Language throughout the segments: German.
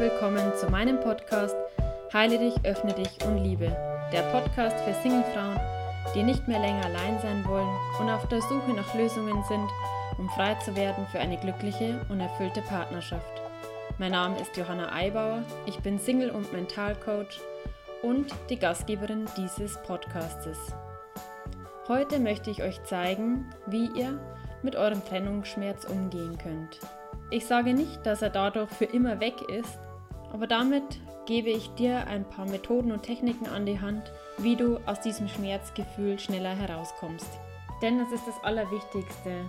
willkommen zu meinem Podcast Heile dich, öffne dich und liebe. Der Podcast für Singlefrauen, die nicht mehr länger allein sein wollen und auf der Suche nach Lösungen sind, um frei zu werden für eine glückliche und erfüllte Partnerschaft. Mein Name ist Johanna Eibauer, ich bin Single- und Mentalcoach und die Gastgeberin dieses Podcastes. Heute möchte ich euch zeigen, wie ihr mit eurem Trennungsschmerz umgehen könnt. Ich sage nicht, dass er dadurch für immer weg ist, aber damit gebe ich dir ein paar Methoden und Techniken an die Hand, wie du aus diesem Schmerzgefühl schneller herauskommst. Denn es ist das Allerwichtigste,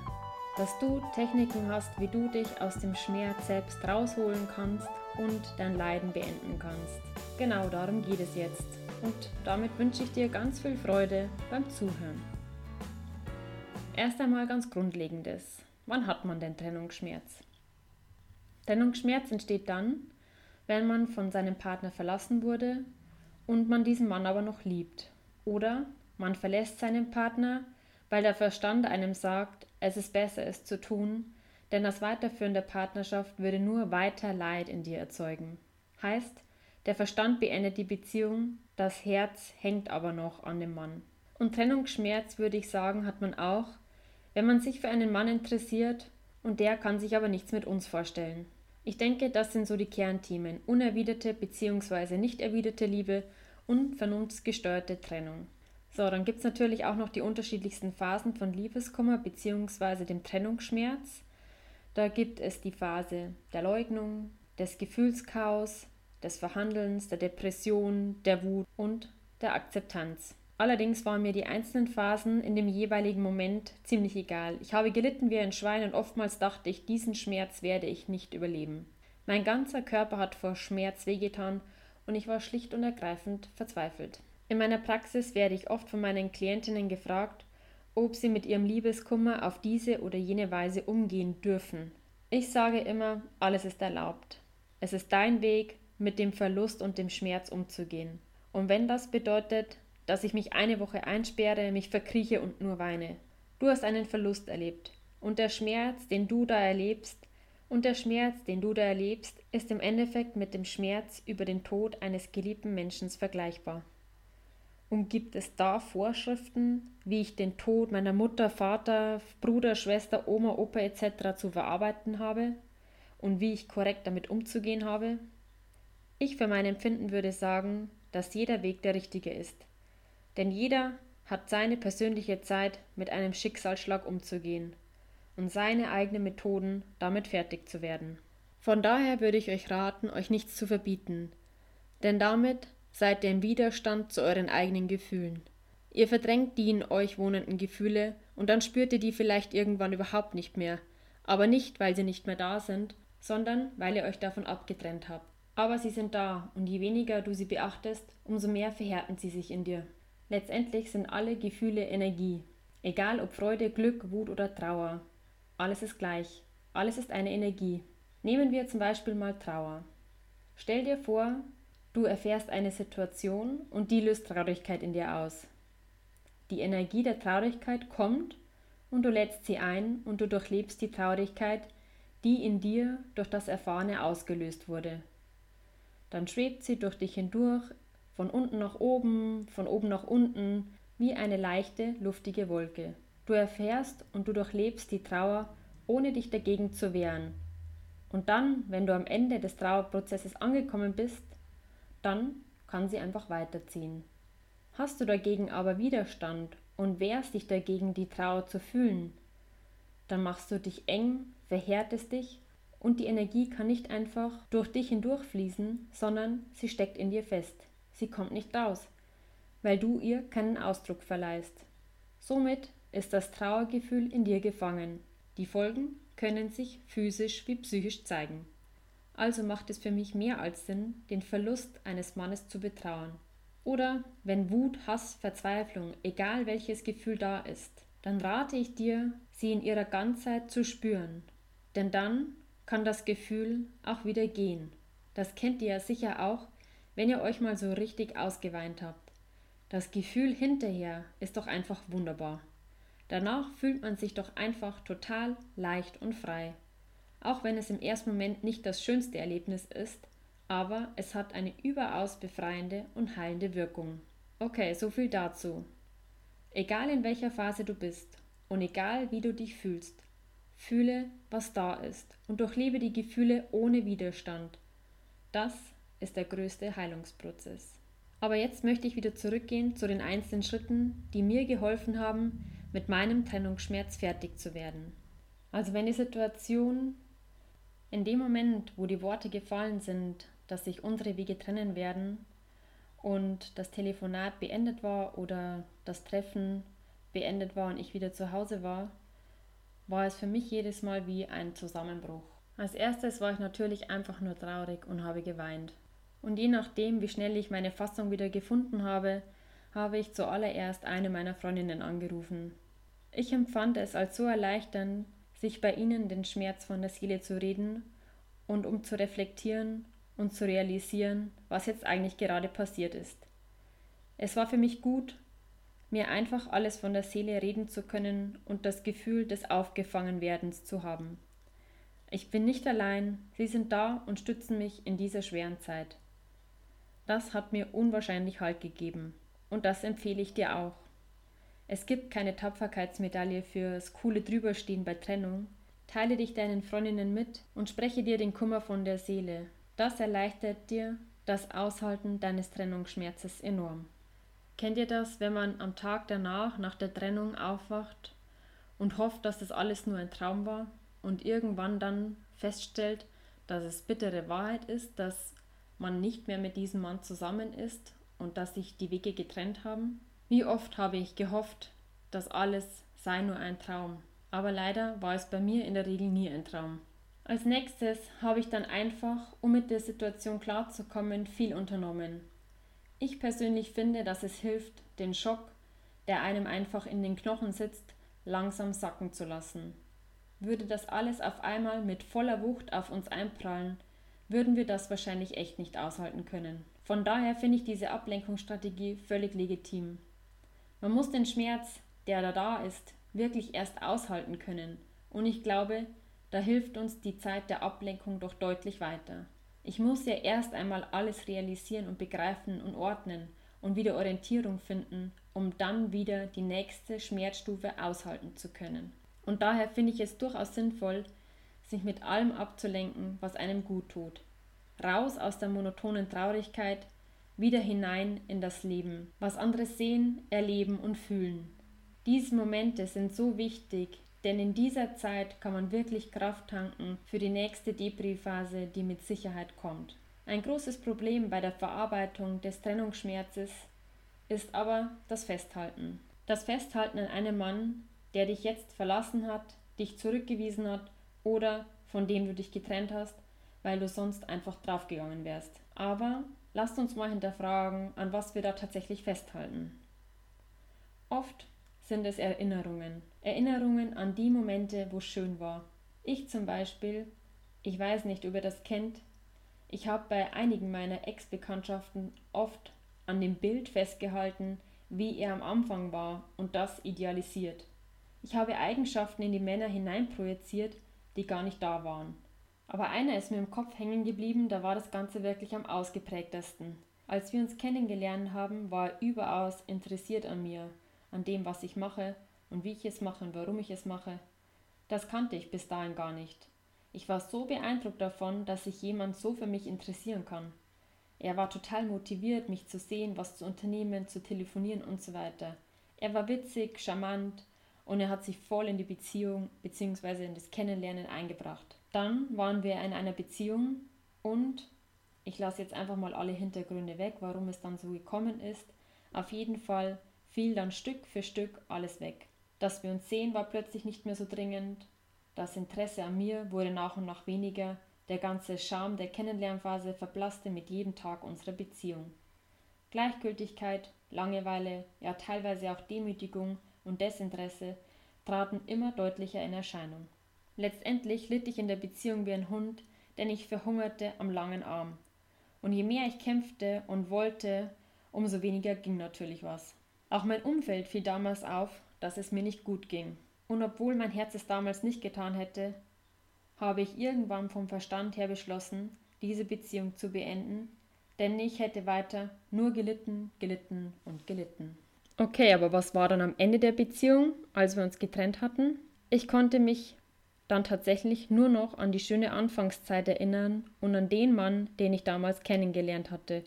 dass du Techniken hast, wie du dich aus dem Schmerz selbst rausholen kannst und dein Leiden beenden kannst. Genau darum geht es jetzt. Und damit wünsche ich dir ganz viel Freude beim Zuhören. Erst einmal ganz Grundlegendes. Wann hat man denn Trennungsschmerz? Trennungsschmerz entsteht dann, wenn man von seinem Partner verlassen wurde und man diesen Mann aber noch liebt. Oder man verlässt seinen Partner, weil der Verstand einem sagt, es ist besser, es zu tun, denn das Weiterführen der Partnerschaft würde nur weiter Leid in dir erzeugen. Heißt, der Verstand beendet die Beziehung, das Herz hängt aber noch an dem Mann. Und Trennungsschmerz, würde ich sagen, hat man auch, wenn man sich für einen Mann interessiert und der kann sich aber nichts mit uns vorstellen. Ich denke, das sind so die Kernthemen. Unerwiderte bzw. nicht erwiderte Liebe und vernunftsgesteuerte Trennung. So, dann gibt es natürlich auch noch die unterschiedlichsten Phasen von Liebeskummer bzw. dem Trennungsschmerz. Da gibt es die Phase der Leugnung, des Gefühlschaos, des Verhandelns, der Depression, der Wut und der Akzeptanz. Allerdings waren mir die einzelnen Phasen in dem jeweiligen Moment ziemlich egal. Ich habe gelitten wie ein Schwein und oftmals dachte ich, diesen Schmerz werde ich nicht überleben. Mein ganzer Körper hat vor Schmerz wehgetan und ich war schlicht und ergreifend verzweifelt. In meiner Praxis werde ich oft von meinen Klientinnen gefragt, ob sie mit ihrem Liebeskummer auf diese oder jene Weise umgehen dürfen. Ich sage immer, alles ist erlaubt. Es ist dein Weg, mit dem Verlust und dem Schmerz umzugehen. Und wenn das bedeutet, dass ich mich eine Woche einsperre, mich verkrieche und nur weine. Du hast einen Verlust erlebt. Und der Schmerz, den du da erlebst, und der Schmerz, den du da erlebst, ist im Endeffekt mit dem Schmerz über den Tod eines geliebten Menschen vergleichbar. Und gibt es da Vorschriften, wie ich den Tod meiner Mutter, Vater, Bruder, Schwester, Oma, Opa etc. zu verarbeiten habe und wie ich korrekt damit umzugehen habe? Ich für mein Empfinden würde sagen, dass jeder Weg der richtige ist. Denn jeder hat seine persönliche Zeit, mit einem Schicksalsschlag umzugehen und seine eigenen Methoden, damit fertig zu werden. Von daher würde ich euch raten, euch nichts zu verbieten, denn damit seid ihr im Widerstand zu euren eigenen Gefühlen. Ihr verdrängt die in euch wohnenden Gefühle und dann spürt ihr die vielleicht irgendwann überhaupt nicht mehr, aber nicht, weil sie nicht mehr da sind, sondern weil ihr euch davon abgetrennt habt. Aber sie sind da und je weniger du sie beachtest, umso mehr verhärten sie sich in dir. Letztendlich sind alle Gefühle Energie. Egal ob Freude, Glück, Wut oder Trauer. Alles ist gleich. Alles ist eine Energie. Nehmen wir zum Beispiel mal Trauer. Stell dir vor, du erfährst eine Situation und die löst Traurigkeit in dir aus. Die Energie der Traurigkeit kommt und du lädst sie ein und du durchlebst die Traurigkeit, die in dir durch das Erfahrene ausgelöst wurde. Dann schwebt sie durch dich hindurch von unten nach oben, von oben nach unten, wie eine leichte, luftige Wolke. Du erfährst und du durchlebst die Trauer, ohne dich dagegen zu wehren. Und dann, wenn du am Ende des Trauerprozesses angekommen bist, dann kann sie einfach weiterziehen. Hast du dagegen aber Widerstand und wehrst dich dagegen, die Trauer zu fühlen, dann machst du dich eng, verhärtest dich und die Energie kann nicht einfach durch dich hindurchfließen, sondern sie steckt in dir fest. Sie kommt nicht raus, weil du ihr keinen Ausdruck verleihst. Somit ist das Trauergefühl in dir gefangen. Die Folgen können sich physisch wie psychisch zeigen. Also macht es für mich mehr als Sinn, den Verlust eines Mannes zu betrauern. Oder wenn Wut, Hass, Verzweiflung, egal welches Gefühl da ist, dann rate ich dir, sie in ihrer Ganzheit zu spüren. Denn dann kann das Gefühl auch wieder gehen. Das kennt ihr ja sicher auch, wenn ihr euch mal so richtig ausgeweint habt. Das Gefühl hinterher ist doch einfach wunderbar. Danach fühlt man sich doch einfach total leicht und frei. Auch wenn es im ersten Moment nicht das schönste Erlebnis ist, aber es hat eine überaus befreiende und heilende Wirkung. Okay, so viel dazu. Egal in welcher Phase du bist und egal wie du dich fühlst, fühle, was da ist und durchlebe die Gefühle ohne Widerstand. Das ist der größte Heilungsprozess. Aber jetzt möchte ich wieder zurückgehen zu den einzelnen Schritten, die mir geholfen haben, mit meinem Trennungsschmerz fertig zu werden. Also wenn die Situation in dem Moment, wo die Worte gefallen sind, dass sich unsere Wege trennen werden und das Telefonat beendet war oder das Treffen beendet war und ich wieder zu Hause war, war es für mich jedes Mal wie ein Zusammenbruch. Als erstes war ich natürlich einfach nur traurig und habe geweint. Und je nachdem, wie schnell ich meine Fassung wieder gefunden habe, habe ich zuallererst eine meiner Freundinnen angerufen. Ich empfand es als so erleichternd, sich bei ihnen den Schmerz von der Seele zu reden und um zu reflektieren und zu realisieren, was jetzt eigentlich gerade passiert ist. Es war für mich gut, mir einfach alles von der Seele reden zu können und das Gefühl des Aufgefangenwerdens zu haben. Ich bin nicht allein, Sie sind da und stützen mich in dieser schweren Zeit. Das hat mir unwahrscheinlich Halt gegeben und das empfehle ich dir auch. Es gibt keine Tapferkeitsmedaille fürs coole Drüberstehen bei Trennung. Teile dich deinen Freundinnen mit und spreche dir den Kummer von der Seele, das erleichtert dir das Aushalten deines Trennungsschmerzes enorm. Kennt ihr das, wenn man am Tag danach, nach der Trennung, aufwacht und hofft, dass das alles nur ein Traum war und irgendwann dann feststellt, dass es bittere Wahrheit ist, dass man nicht mehr mit diesem Mann zusammen ist und dass sich die Wege getrennt haben? Wie oft habe ich gehofft, dass alles sei nur ein Traum, aber leider war es bei mir in der Regel nie ein Traum. Als nächstes habe ich dann einfach, um mit der Situation klarzukommen, viel unternommen. Ich persönlich finde, dass es hilft, den Schock, der einem einfach in den Knochen sitzt, langsam sacken zu lassen. Würde das alles auf einmal mit voller Wucht auf uns einprallen, würden wir das wahrscheinlich echt nicht aushalten können. Von daher finde ich diese Ablenkungsstrategie völlig legitim. Man muss den Schmerz, der da da ist, wirklich erst aushalten können. Und ich glaube, da hilft uns die Zeit der Ablenkung doch deutlich weiter. Ich muss ja erst einmal alles realisieren und begreifen und ordnen und wieder Orientierung finden, um dann wieder die nächste Schmerzstufe aushalten zu können. Und daher finde ich es durchaus sinnvoll, sich mit allem abzulenken, was einem gut tut. Raus aus der monotonen Traurigkeit, wieder hinein in das Leben, was andere sehen, erleben und fühlen. Diese Momente sind so wichtig, denn in dieser Zeit kann man wirklich Kraft tanken für die nächste Depri-Phase, die mit Sicherheit kommt. Ein großes Problem bei der Verarbeitung des Trennungsschmerzes ist aber das Festhalten. Das Festhalten an einem Mann, der dich jetzt verlassen hat, dich zurückgewiesen hat oder von dem du dich getrennt hast, weil du sonst einfach draufgegangen wärst. Aber lasst uns mal hinterfragen, an was wir da tatsächlich festhalten. Oft sind es Erinnerungen. Erinnerungen an die Momente, wo es schön war. Ich zum Beispiel, ich weiß nicht, ob ihr das kennt, ich habe bei einigen meiner Ex-Bekanntschaften oft an dem Bild festgehalten, wie er am Anfang war und das idealisiert. Ich habe Eigenschaften in die Männer hineinprojiziert, die gar nicht da waren. Aber einer ist mir im Kopf hängen geblieben, da war das Ganze wirklich am ausgeprägtesten. Als wir uns kennengelernt haben, war er überaus interessiert an mir an dem, was ich mache und wie ich es mache und warum ich es mache. Das kannte ich bis dahin gar nicht. Ich war so beeindruckt davon, dass sich jemand so für mich interessieren kann. Er war total motiviert, mich zu sehen, was zu unternehmen, zu telefonieren und so weiter. Er war witzig, charmant und er hat sich voll in die Beziehung bzw. in das Kennenlernen eingebracht. Dann waren wir in einer Beziehung und ich lasse jetzt einfach mal alle Hintergründe weg, warum es dann so gekommen ist. Auf jeden Fall fiel dann Stück für Stück alles weg. Dass wir uns sehen, war plötzlich nicht mehr so dringend. Das Interesse an mir wurde nach und nach weniger. Der ganze Charme der Kennenlernphase verblasste mit jedem Tag unserer Beziehung. Gleichgültigkeit, Langeweile, ja teilweise auch Demütigung und Desinteresse traten immer deutlicher in Erscheinung. Letztendlich litt ich in der Beziehung wie ein Hund, denn ich verhungerte am langen Arm. Und je mehr ich kämpfte und wollte, umso weniger ging natürlich was. Auch mein Umfeld fiel damals auf, dass es mir nicht gut ging. Und obwohl mein Herz es damals nicht getan hätte, habe ich irgendwann vom Verstand her beschlossen, diese Beziehung zu beenden, denn ich hätte weiter nur gelitten, gelitten und gelitten. Okay, aber was war dann am Ende der Beziehung, als wir uns getrennt hatten? Ich konnte mich dann tatsächlich nur noch an die schöne Anfangszeit erinnern und an den Mann, den ich damals kennengelernt hatte.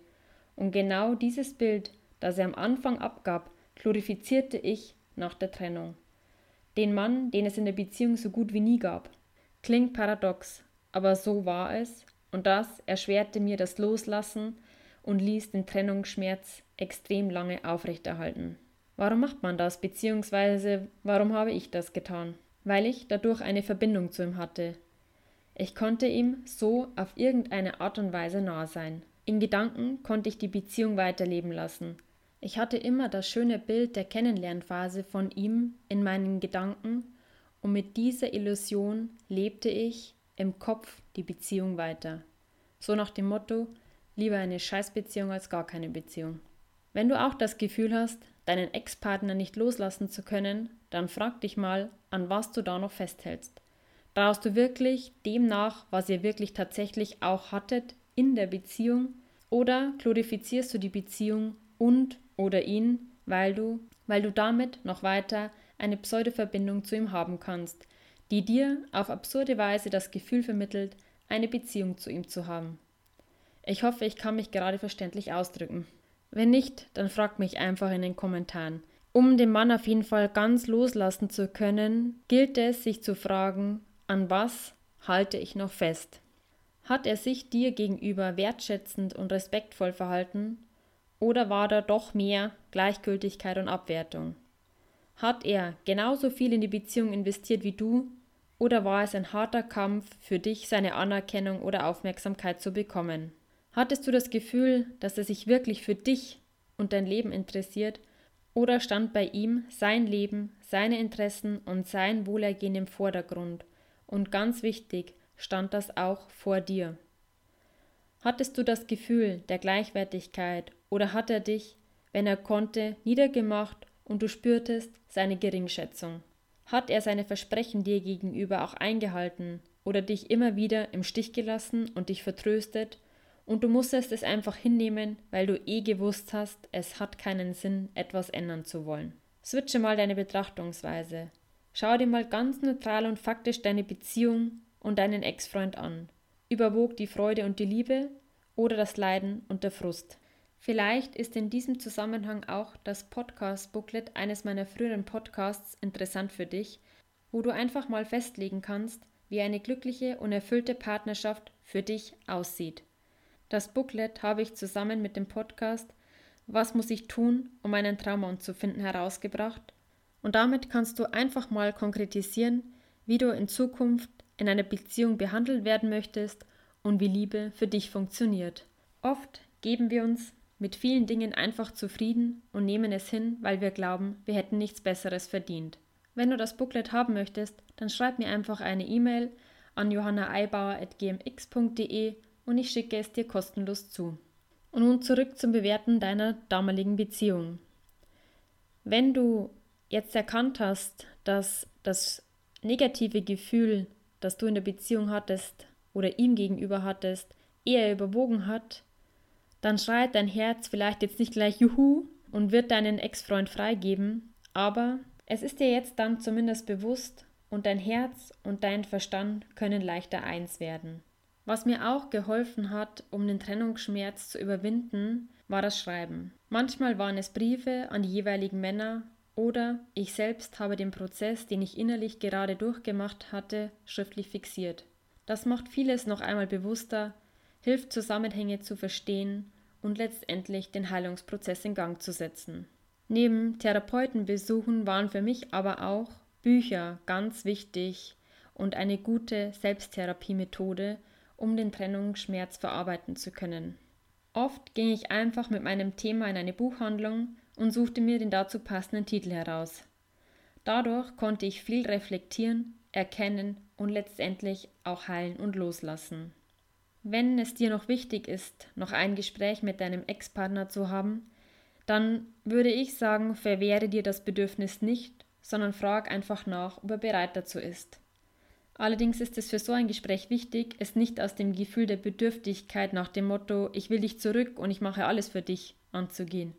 Und genau dieses Bild, das er am Anfang abgab, glorifizierte ich nach der Trennung. Den Mann, den es in der Beziehung so gut wie nie gab. Klingt paradox, aber so war es, und das erschwerte mir das Loslassen und ließ den Trennungsschmerz extrem lange aufrechterhalten. Warum macht man das, beziehungsweise warum habe ich das getan? Weil ich dadurch eine Verbindung zu ihm hatte. Ich konnte ihm so auf irgendeine Art und Weise nah sein. In Gedanken konnte ich die Beziehung weiterleben lassen. Ich hatte immer das schöne Bild der Kennenlernphase von ihm in meinen Gedanken und mit dieser Illusion lebte ich im Kopf die Beziehung weiter. So nach dem Motto, lieber eine Scheißbeziehung als gar keine Beziehung. Wenn du auch das Gefühl hast, deinen Ex-Partner nicht loslassen zu können, dann frag dich mal, an was du da noch festhältst. Traust du wirklich dem nach, was ihr wirklich tatsächlich auch hattet in der Beziehung? Oder glorifizierst du die Beziehung und oder ihn, weil du, weil du damit noch weiter eine Pseudoverbindung zu ihm haben kannst, die dir auf absurde Weise das Gefühl vermittelt, eine Beziehung zu ihm zu haben. Ich hoffe, ich kann mich gerade verständlich ausdrücken. Wenn nicht, dann fragt mich einfach in den Kommentaren. Um den Mann auf jeden Fall ganz loslassen zu können, gilt es, sich zu fragen, an was halte ich noch fest? Hat er sich dir gegenüber wertschätzend und respektvoll verhalten oder war da doch mehr Gleichgültigkeit und Abwertung? Hat er genauso viel in die Beziehung investiert wie du? Oder war es ein harter Kampf für dich, seine Anerkennung oder Aufmerksamkeit zu bekommen? Hattest du das Gefühl, dass er sich wirklich für dich und dein Leben interessiert? Oder stand bei ihm sein Leben, seine Interessen und sein Wohlergehen im Vordergrund? Und ganz wichtig, stand das auch vor dir? Hattest du das Gefühl der Gleichwertigkeit oder hat er dich, wenn er konnte, niedergemacht und du spürtest seine Geringschätzung? Hat er seine Versprechen dir gegenüber auch eingehalten oder dich immer wieder im Stich gelassen und dich vertröstet und du musstest es einfach hinnehmen, weil du eh gewusst hast, es hat keinen Sinn, etwas ändern zu wollen? Switche mal deine Betrachtungsweise. Schau dir mal ganz neutral und faktisch deine Beziehung und deinen Ex-Freund an. Überwog die Freude und die Liebe oder das Leiden und der Frust? Vielleicht ist in diesem Zusammenhang auch das Podcast-Booklet eines meiner früheren Podcasts interessant für dich, wo du einfach mal festlegen kannst, wie eine glückliche und erfüllte Partnerschaft für dich aussieht. Das Booklet habe ich zusammen mit dem Podcast Was muss ich tun, um einen Traummann zu finden herausgebracht und damit kannst du einfach mal konkretisieren, wie du in Zukunft in einer Beziehung behandelt werden möchtest und wie Liebe für dich funktioniert. Oft geben wir uns mit vielen Dingen einfach zufrieden und nehmen es hin, weil wir glauben, wir hätten nichts Besseres verdient. Wenn du das Booklet haben möchtest, dann schreib mir einfach eine E-Mail an johannaeibauer.gmx.de und ich schicke es dir kostenlos zu. Und nun zurück zum Bewerten deiner damaligen Beziehung. Wenn du jetzt erkannt hast, dass das negative Gefühl, das du in der Beziehung hattest oder ihm gegenüber hattest, eher überwogen hat, dann schreit dein Herz vielleicht jetzt nicht gleich Juhu und wird deinen Ex-Freund freigeben, aber es ist dir jetzt dann zumindest bewusst und dein Herz und dein Verstand können leichter eins werden. Was mir auch geholfen hat, um den Trennungsschmerz zu überwinden, war das Schreiben. Manchmal waren es Briefe an die jeweiligen Männer oder ich selbst habe den Prozess, den ich innerlich gerade durchgemacht hatte, schriftlich fixiert. Das macht vieles noch einmal bewusster, hilft Zusammenhänge zu verstehen und letztendlich den Heilungsprozess in Gang zu setzen. Neben Therapeutenbesuchen waren für mich aber auch Bücher ganz wichtig und eine gute Selbsttherapiemethode, um den Trennungsschmerz verarbeiten zu können. Oft ging ich einfach mit meinem Thema in eine Buchhandlung und suchte mir den dazu passenden Titel heraus. Dadurch konnte ich viel reflektieren, erkennen und letztendlich auch heilen und loslassen. Wenn es dir noch wichtig ist, noch ein Gespräch mit deinem Ex-Partner zu haben, dann würde ich sagen, verwehre dir das Bedürfnis nicht, sondern frag einfach nach, ob er bereit dazu ist. Allerdings ist es für so ein Gespräch wichtig, es nicht aus dem Gefühl der Bedürftigkeit nach dem Motto Ich will dich zurück und ich mache alles für dich anzugehen.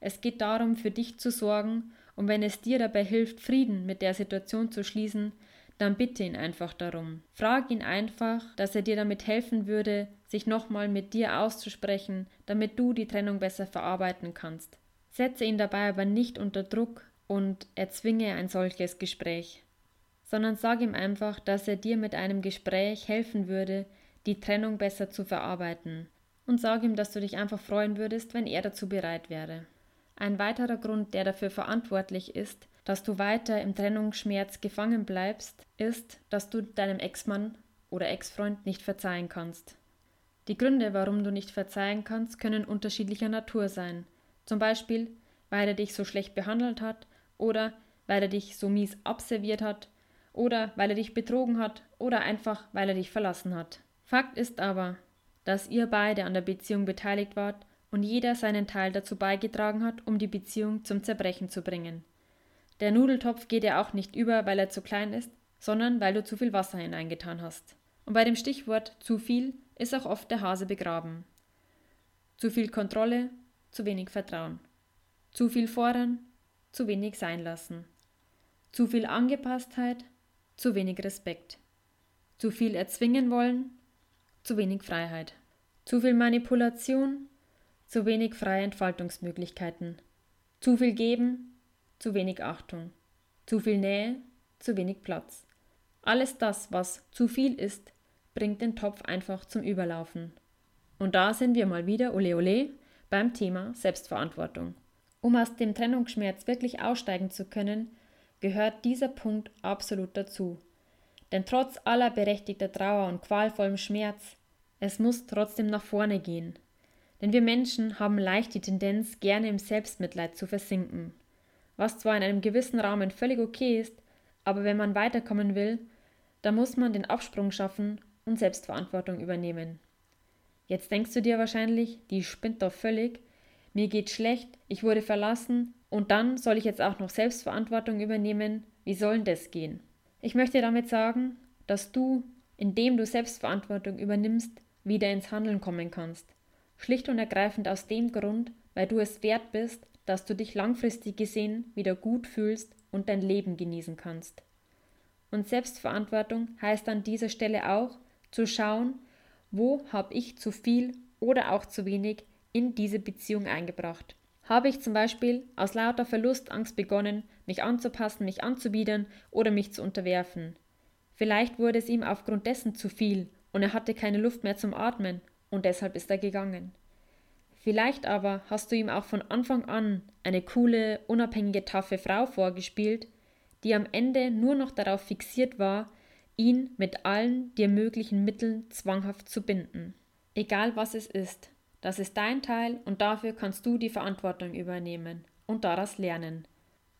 Es geht darum, für dich zu sorgen, und wenn es dir dabei hilft, Frieden mit der Situation zu schließen, dann bitte ihn einfach darum. Frag ihn einfach, dass er dir damit helfen würde, sich nochmal mit dir auszusprechen, damit du die Trennung besser verarbeiten kannst. Setze ihn dabei aber nicht unter Druck und erzwinge ein solches Gespräch, sondern sag ihm einfach, dass er dir mit einem Gespräch helfen würde, die Trennung besser zu verarbeiten. Und sag ihm, dass du dich einfach freuen würdest, wenn er dazu bereit wäre. Ein weiterer Grund, der dafür verantwortlich ist, dass du weiter im Trennungsschmerz gefangen bleibst, ist, dass du deinem Ex-Mann oder Ex-Freund nicht verzeihen kannst. Die Gründe, warum du nicht verzeihen kannst, können unterschiedlicher Natur sein. Zum Beispiel, weil er dich so schlecht behandelt hat oder weil er dich so mies abserviert hat oder weil er dich betrogen hat oder einfach weil er dich verlassen hat. Fakt ist aber, dass ihr beide an der Beziehung beteiligt wart und jeder seinen Teil dazu beigetragen hat, um die Beziehung zum Zerbrechen zu bringen. Der Nudeltopf geht ja auch nicht über, weil er zu klein ist, sondern weil du zu viel Wasser hineingetan hast. Und bei dem Stichwort zu viel ist auch oft der Hase begraben. Zu viel Kontrolle, zu wenig Vertrauen. Zu viel fordern, zu wenig sein lassen. Zu viel Angepasstheit, zu wenig Respekt. Zu viel erzwingen wollen, zu wenig Freiheit. Zu viel Manipulation, zu wenig freie Entfaltungsmöglichkeiten. Zu viel geben, zu wenig Achtung, zu viel Nähe, zu wenig Platz. Alles das, was zu viel ist, bringt den Topf einfach zum Überlaufen. Und da sind wir mal wieder, ole ole, beim Thema Selbstverantwortung. Um aus dem Trennungsschmerz wirklich aussteigen zu können, gehört dieser Punkt absolut dazu. Denn trotz aller berechtigter Trauer und qualvollem Schmerz, es muss trotzdem nach vorne gehen. Denn wir Menschen haben leicht die Tendenz, gerne im Selbstmitleid zu versinken was zwar in einem gewissen Rahmen völlig okay ist, aber wenn man weiterkommen will, dann muss man den Absprung schaffen und Selbstverantwortung übernehmen. Jetzt denkst du dir wahrscheinlich, die spinnt doch völlig, mir geht schlecht, ich wurde verlassen und dann soll ich jetzt auch noch Selbstverantwortung übernehmen, wie soll denn das gehen? Ich möchte damit sagen, dass du, indem du Selbstverantwortung übernimmst, wieder ins Handeln kommen kannst. Schlicht und ergreifend aus dem Grund, weil du es wert bist, dass du dich langfristig gesehen wieder gut fühlst und dein Leben genießen kannst. Und Selbstverantwortung heißt an dieser Stelle auch, zu schauen, wo habe ich zu viel oder auch zu wenig in diese Beziehung eingebracht. Habe ich zum Beispiel aus lauter Verlustangst begonnen, mich anzupassen, mich anzubiedern oder mich zu unterwerfen? Vielleicht wurde es ihm aufgrund dessen zu viel und er hatte keine Luft mehr zum Atmen und deshalb ist er gegangen. Vielleicht aber hast du ihm auch von Anfang an eine coole, unabhängige, taffe Frau vorgespielt, die am Ende nur noch darauf fixiert war, ihn mit allen dir möglichen Mitteln zwanghaft zu binden. Egal was es ist, das ist dein Teil und dafür kannst du die Verantwortung übernehmen und daraus lernen.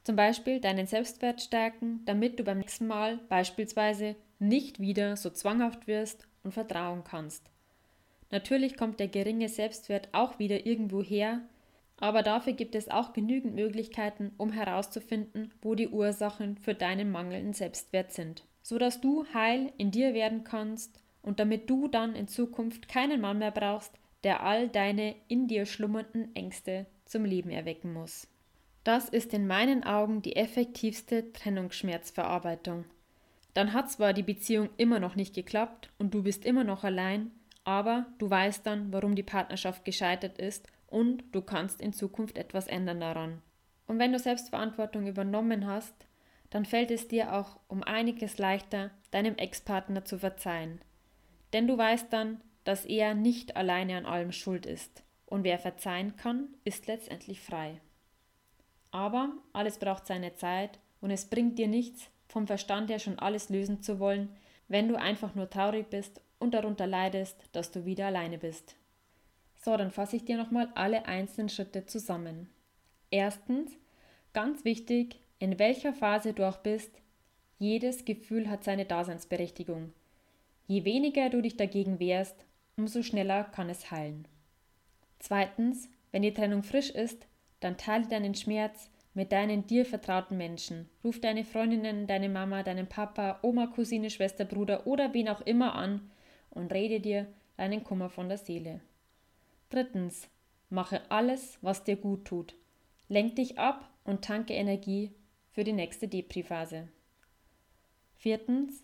Zum Beispiel deinen Selbstwert stärken, damit du beim nächsten Mal beispielsweise nicht wieder so zwanghaft wirst und vertrauen kannst. Natürlich kommt der geringe Selbstwert auch wieder irgendwo her, aber dafür gibt es auch genügend Möglichkeiten, um herauszufinden, wo die Ursachen für deinen mangelnden Selbstwert sind, so dass du heil in dir werden kannst und damit du dann in Zukunft keinen Mann mehr brauchst, der all deine in dir schlummernden Ängste zum Leben erwecken muss. Das ist in meinen Augen die effektivste Trennungsschmerzverarbeitung. Dann hat zwar die Beziehung immer noch nicht geklappt und du bist immer noch allein, aber du weißt dann, warum die Partnerschaft gescheitert ist und du kannst in Zukunft etwas ändern daran. Und wenn du Selbstverantwortung übernommen hast, dann fällt es dir auch um einiges leichter, deinem Ex-Partner zu verzeihen. Denn du weißt dann, dass er nicht alleine an allem schuld ist. Und wer verzeihen kann, ist letztendlich frei. Aber alles braucht seine Zeit und es bringt dir nichts, vom Verstand her schon alles lösen zu wollen, wenn du einfach nur traurig bist und darunter leidest, dass du wieder alleine bist. So, dann fasse ich dir nochmal alle einzelnen Schritte zusammen. Erstens, ganz wichtig, in welcher Phase du auch bist, jedes Gefühl hat seine Daseinsberechtigung. Je weniger du dich dagegen wehrst, umso schneller kann es heilen. Zweitens, wenn die Trennung frisch ist, dann teile deinen Schmerz mit deinen dir vertrauten Menschen. Ruf deine Freundinnen, deine Mama, deinen Papa, Oma, Cousine, Schwester, Bruder oder wen auch immer an und rede dir deinen Kummer von der Seele. Drittens, mache alles, was dir gut tut. Lenk dich ab und tanke Energie für die nächste Depri-Phase. Viertens,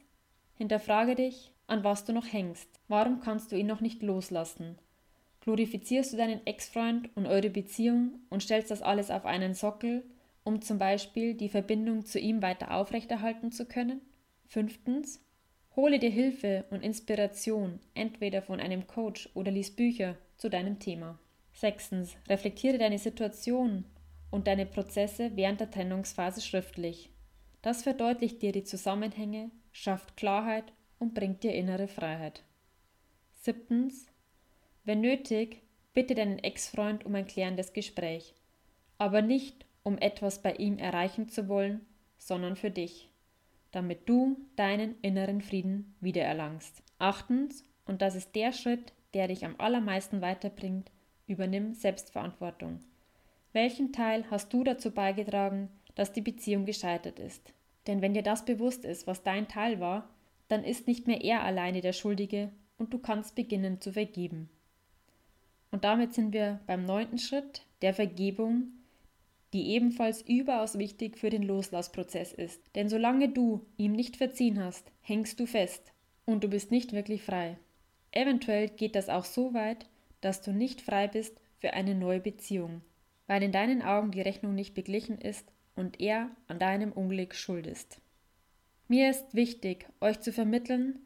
hinterfrage dich, an was du noch hängst. Warum kannst du ihn noch nicht loslassen? Glorifizierst du deinen Ex-Freund und eure Beziehung und stellst das alles auf einen Sockel, um zum Beispiel die Verbindung zu ihm weiter aufrechterhalten zu können? Fünftens, hole dir Hilfe und Inspiration entweder von einem Coach oder lies Bücher zu deinem Thema. Sechstens, reflektiere deine Situation und deine Prozesse während der Trennungsphase schriftlich. Das verdeutlicht dir die Zusammenhänge, schafft Klarheit und bringt dir innere Freiheit. Siebtens, wenn nötig, bitte deinen Ex-Freund um ein klärendes Gespräch, aber nicht um etwas bei ihm erreichen zu wollen, sondern für dich, damit du deinen inneren Frieden wiedererlangst. Achtens, und das ist der Schritt, der dich am allermeisten weiterbringt, übernimm Selbstverantwortung. Welchen Teil hast du dazu beigetragen, dass die Beziehung gescheitert ist? Denn wenn dir das bewusst ist, was dein Teil war, dann ist nicht mehr er alleine der Schuldige und du kannst beginnen zu vergeben. Und damit sind wir beim neunten Schritt, der Vergebung, die ebenfalls überaus wichtig für den Loslassprozess ist. Denn solange du ihm nicht verziehen hast, hängst du fest und du bist nicht wirklich frei. Eventuell geht das auch so weit, dass du nicht frei bist für eine neue Beziehung, weil in deinen Augen die Rechnung nicht beglichen ist und er an deinem Unglück schuld ist. Mir ist wichtig, euch zu vermitteln,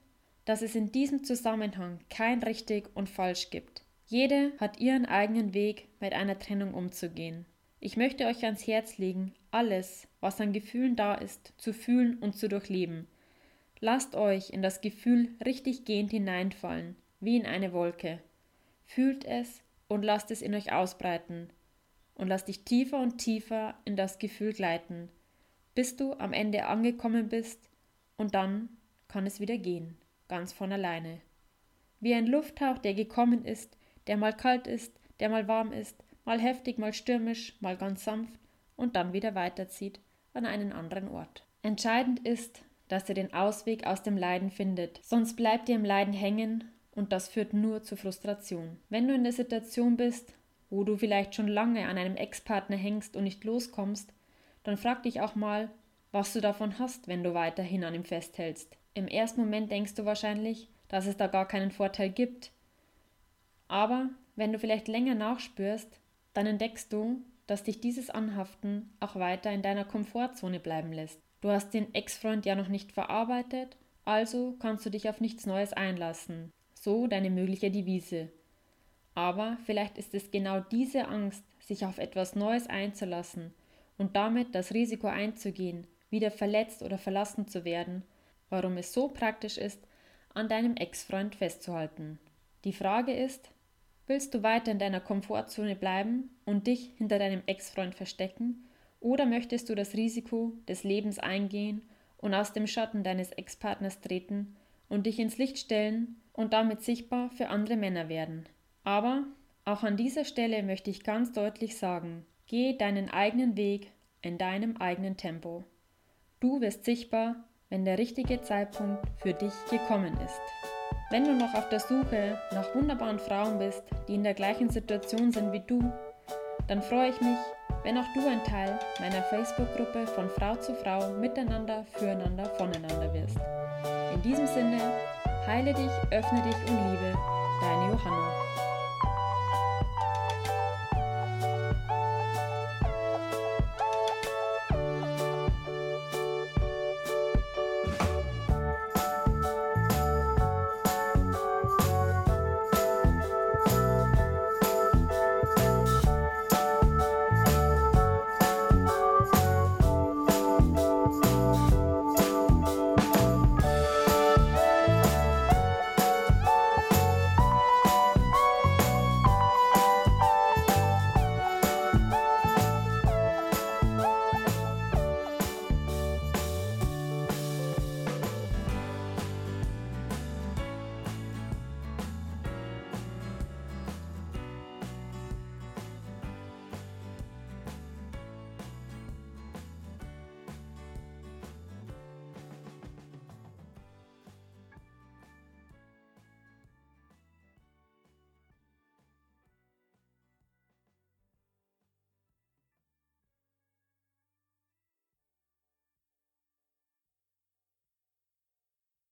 dass es in diesem Zusammenhang kein richtig und falsch gibt. Jede hat ihren eigenen Weg, mit einer Trennung umzugehen. Ich möchte euch ans Herz legen, alles, was an Gefühlen da ist, zu fühlen und zu durchleben. Lasst euch in das Gefühl richtig gehend hineinfallen, wie in eine Wolke. Fühlt es und lasst es in euch ausbreiten. Und lasst dich tiefer und tiefer in das Gefühl gleiten, bis du am Ende angekommen bist und dann kann es wieder gehen, ganz von alleine. Wie ein Lufthauch, der gekommen ist, der mal kalt ist, der mal warm ist, mal heftig, mal stürmisch, mal ganz sanft und dann wieder weiterzieht an einen anderen Ort. Entscheidend ist, dass ihr den Ausweg aus dem Leiden findet, sonst bleibt ihr im Leiden hängen und das führt nur zu Frustration. Wenn du in der Situation bist, wo du vielleicht schon lange an einem Ex-Partner hängst und nicht loskommst, dann frag dich auch mal, was du davon hast, wenn du weiterhin an ihm festhältst. Im ersten Moment denkst du wahrscheinlich, dass es da gar keinen Vorteil gibt. Aber wenn du vielleicht länger nachspürst, dann entdeckst du, dass dich dieses Anhaften auch weiter in deiner Komfortzone bleiben lässt. Du hast den Ex-Freund ja noch nicht verarbeitet, also kannst du dich auf nichts Neues einlassen. So deine mögliche Devise. Aber vielleicht ist es genau diese Angst, sich auf etwas Neues einzulassen und damit das Risiko einzugehen, wieder verletzt oder verlassen zu werden, warum es so praktisch ist, an deinem Ex-Freund festzuhalten. Die Frage ist, willst du weiter in deiner Komfortzone bleiben und dich hinter deinem Ex-Freund verstecken, oder möchtest du das Risiko des Lebens eingehen und aus dem Schatten deines Ex-Partners treten und dich ins Licht stellen und damit sichtbar für andere Männer werden? Aber auch an dieser Stelle möchte ich ganz deutlich sagen, geh deinen eigenen Weg in deinem eigenen Tempo. Du wirst sichtbar, wenn der richtige Zeitpunkt für dich gekommen ist. Wenn du noch auf der Suche nach wunderbaren Frauen bist, die in der gleichen Situation sind wie du, dann freue ich mich, wenn auch du ein Teil meiner Facebook-Gruppe von Frau zu Frau miteinander, füreinander, voneinander wirst. In diesem Sinne, heile dich, öffne dich und liebe, deine Johanna.